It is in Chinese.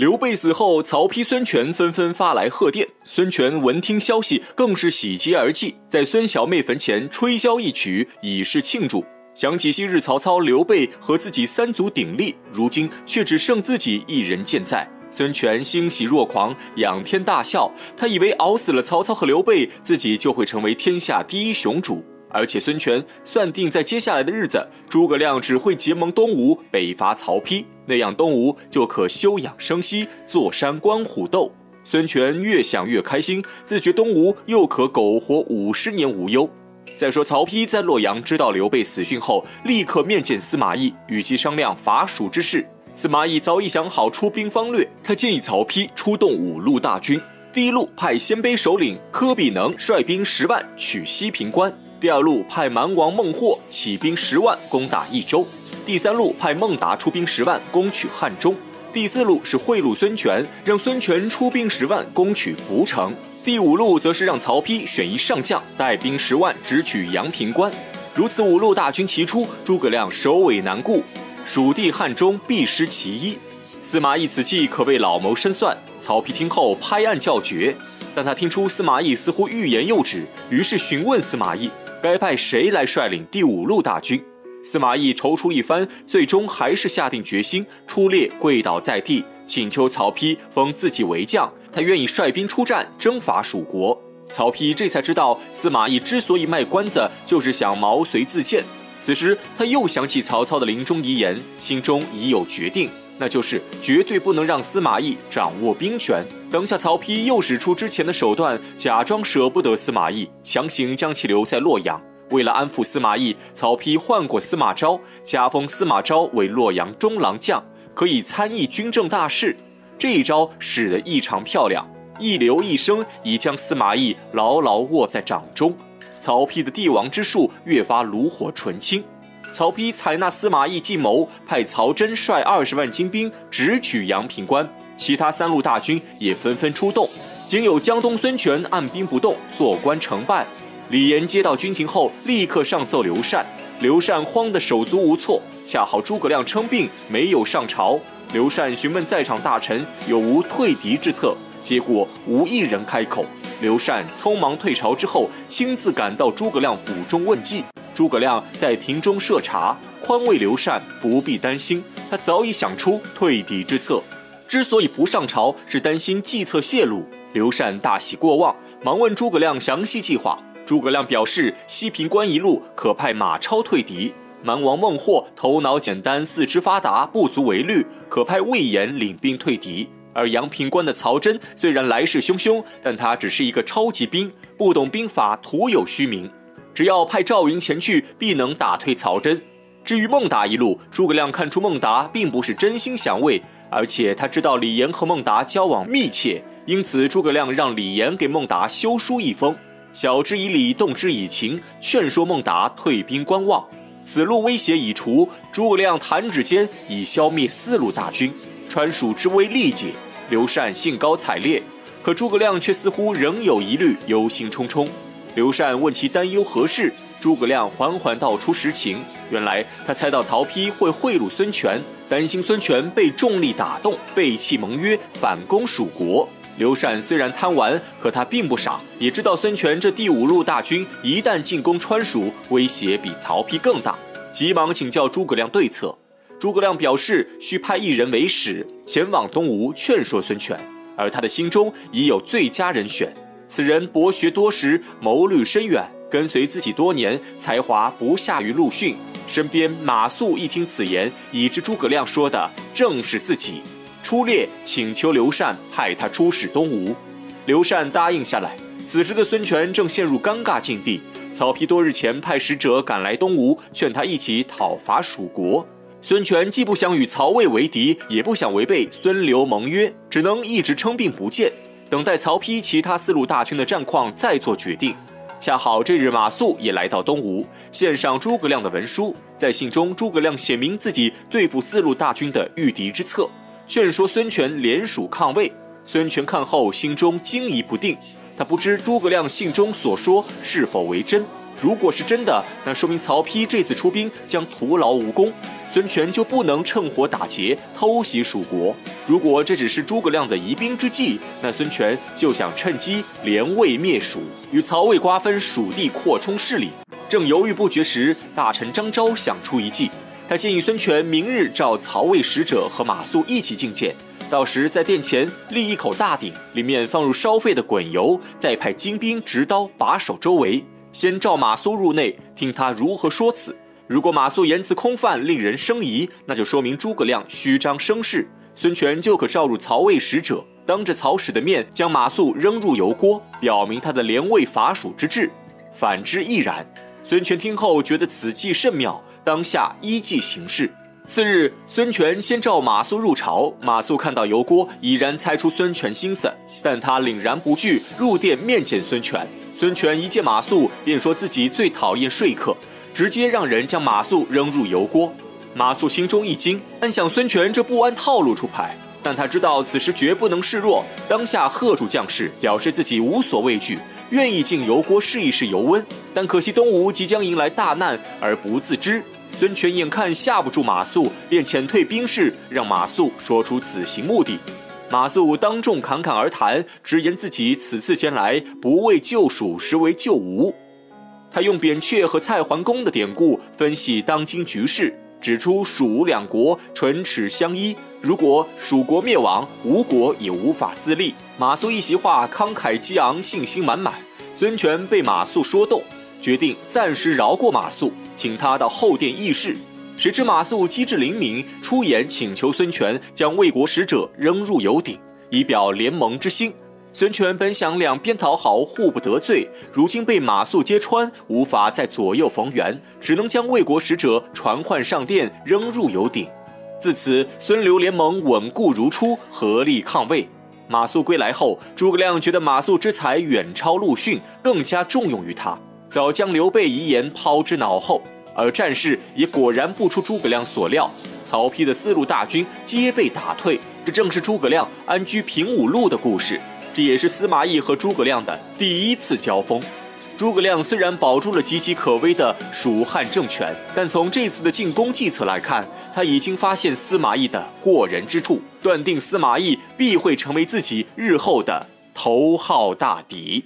刘备死后，曹丕、孙权纷纷发来贺电。孙权闻听消息，更是喜极而泣，在孙小妹坟前吹箫一曲，以示庆祝。想起昔日曹操、刘备和自己三足鼎立，如今却只剩自己一人健在。孙权欣喜若狂，仰天大笑。他以为熬死了曹操和刘备，自己就会成为天下第一雄主。而且孙权算定，在接下来的日子，诸葛亮只会结盟东吴，北伐曹丕，那样东吴就可休养生息，坐山观虎斗。孙权越想越开心，自觉东吴又可苟活五十年无忧。再说曹丕在洛阳知道刘备死讯后，立刻面见司马懿，与其商量伐蜀之事。司马懿早已想好出兵方略，他建议曹丕出动五路大军，第一路派鲜卑首领柯比能率兵十万取西平关。第二路派蛮王孟获起兵十万攻打益州，第三路派孟达出兵十万攻取汉中，第四路是贿赂孙权，让孙权出兵十万攻取涪城，第五路则是让曹丕选一上将带兵十万直取阳平关。如此五路大军齐出，诸葛亮首尾难顾，蜀地汉中必失其一。司马懿此计可谓老谋深算。曹丕听后拍案叫绝，但他听出司马懿似乎欲言又止，于是询问司马懿。该派谁来率领第五路大军？司马懿踌躇一番，最终还是下定决心，出列跪倒在地，请求曹丕封自己为将，他愿意率兵出战，征伐蜀国。曹丕这才知道，司马懿之所以卖关子，就是想毛遂自荐。此时他又想起曹操的临终遗言，心中已有决定。那就是绝对不能让司马懿掌握兵权。等下，曹丕又使出之前的手段，假装舍不得司马懿，强行将其留在洛阳。为了安抚司马懿，曹丕换过司马昭，加封司马昭为洛阳中郎将，可以参议军政大事。这一招使得异常漂亮，一留一生已将司马懿牢牢握在掌中。曹丕的帝王之术越发炉火纯青。曹丕采纳司马懿计谋，派曹真率二十万精兵直取阳平关，其他三路大军也纷纷出动，仅有江东孙权按兵不动，坐观成败。李严接到军情后，立刻上奏刘禅，刘禅慌得手足无措。恰好诸葛亮称病，没有上朝，刘禅询问在场大臣有无退敌之策，结果无一人开口。刘禅匆忙退朝之后，亲自赶到诸葛亮府中问计。诸葛亮在庭中设茶，宽慰刘禅不必担心，他早已想出退敌之策。之所以不上朝，是担心计策泄露。刘禅大喜过望，忙问诸葛亮详细计划。诸葛亮表示，西平关一路可派马超退敌，蛮王孟获头脑简单，四肢发达，不足为虑，可派魏延领兵退敌。而阳平关的曹真虽然来势汹汹，但他只是一个超级兵，不懂兵法，徒有虚名。只要派赵云前去，必能打退曹真。至于孟达一路，诸葛亮看出孟达并不是真心降魏，而且他知道李严和孟达交往密切，因此诸葛亮让李严给孟达修书一封，晓之以理，动之以情，劝说孟达退兵观望。此路威胁已除，诸葛亮弹指间已消灭四路大军，川蜀之危力解。刘禅兴高采烈，可诸葛亮却似乎仍有疑虑，忧心忡忡。刘禅问其担忧何事，诸葛亮缓缓道出实情。原来他猜到曹丕会贿赂孙权，担心孙权被重力打动，背弃盟约，反攻蜀国。刘禅虽然贪玩，可他并不傻，也知道孙权这第五路大军一旦进攻川蜀，威胁比曹丕更大，急忙请教诸葛亮对策。诸葛亮表示，需派一人为使，前往东吴劝说孙权，而他的心中已有最佳人选。此人博学多识，谋虑深远，跟随自己多年，才华不下于陆逊。身边马谡一听此言，已知诸葛亮说的正是自己。出列请求刘禅派他出使东吴，刘禅答应下来。此时的孙权正陷入尴尬境地。曹丕多日前派使者赶来东吴，劝他一起讨伐蜀国。孙权既不想与曹魏为敌，也不想违背孙刘盟约，只能一直称病不见。等待曹丕其他四路大军的战况再做决定。恰好这日马谡也来到东吴，献上诸葛亮的文书。在信中，诸葛亮写明自己对付四路大军的御敌之策，劝说孙权联署抗魏。孙权看后心中惊疑不定，他不知诸葛亮信中所说是否为真。如果是真的，那说明曹丕这次出兵将徒劳无功。孙权就不能趁火打劫、偷袭蜀国。如果这只是诸葛亮的疑兵之计，那孙权就想趁机连魏灭蜀，与曹魏瓜分蜀地，扩充势力。正犹豫不决时，大臣张昭想出一计，他建议孙权明日召曹魏使者和马谡一起觐见，到时在殿前立一口大鼎，里面放入烧沸的滚油，再派精兵执刀把守周围，先召马谡入内，听他如何说辞。如果马谡言辞空泛，令人生疑，那就说明诸葛亮虚张声势，孙权就可召入曹魏使者，当着曹使的面将马谡扔入油锅，表明他的连魏伐蜀之志。反之亦然。孙权听后觉得此计甚妙，当下依计行事。次日，孙权先召马谡入朝，马谡看到油锅，已然猜出孙权心思，但他凛然不惧，入殿面见孙权。孙权一见马谡，便说自己最讨厌说客，直接让人将马谡扔入油锅。马谡心中一惊，暗想孙权这不按套路出牌，但他知道此时绝不能示弱，当下喝住将士，表示自己无所畏惧。愿意进油锅试一试油温，但可惜东吴即将迎来大难而不自知。孙权眼看吓不住马谡，便遣退兵士，让马谡说出此行目的。马谡当众侃侃而谈，直言自己此次前来不为救蜀，实为救吴。他用扁鹊和蔡桓公的典故分析当今局势，指出蜀吴两国唇齿相依。如果蜀国灭亡，吴国也无法自立。马谡一席话，慷慨激昂，信心满满。孙权被马谡说动，决定暂时饶过马谡，请他到后殿议事。谁知马谡机智灵敏，出言请求孙权将魏国使者扔入油鼎，以表联盟之心。孙权本想两边讨好，互不得罪，如今被马谡揭穿，无法再左右逢源，只能将魏国使者传唤上殿，扔入油鼎。自此，孙刘联盟稳固如初，合力抗魏。马谡归来后，诸葛亮觉得马谡之才远超陆逊，更加重用于他，早将刘备遗言抛之脑后。而战事也果然不出诸葛亮所料，曹丕的四路大军皆被打退。这正是诸葛亮安居平武路的故事，这也是司马懿和诸葛亮的第一次交锋。诸葛亮虽然保住了岌岌可危的蜀汉政权，但从这次的进攻计策来看。他已经发现司马懿的过人之处，断定司马懿必会成为自己日后的头号大敌。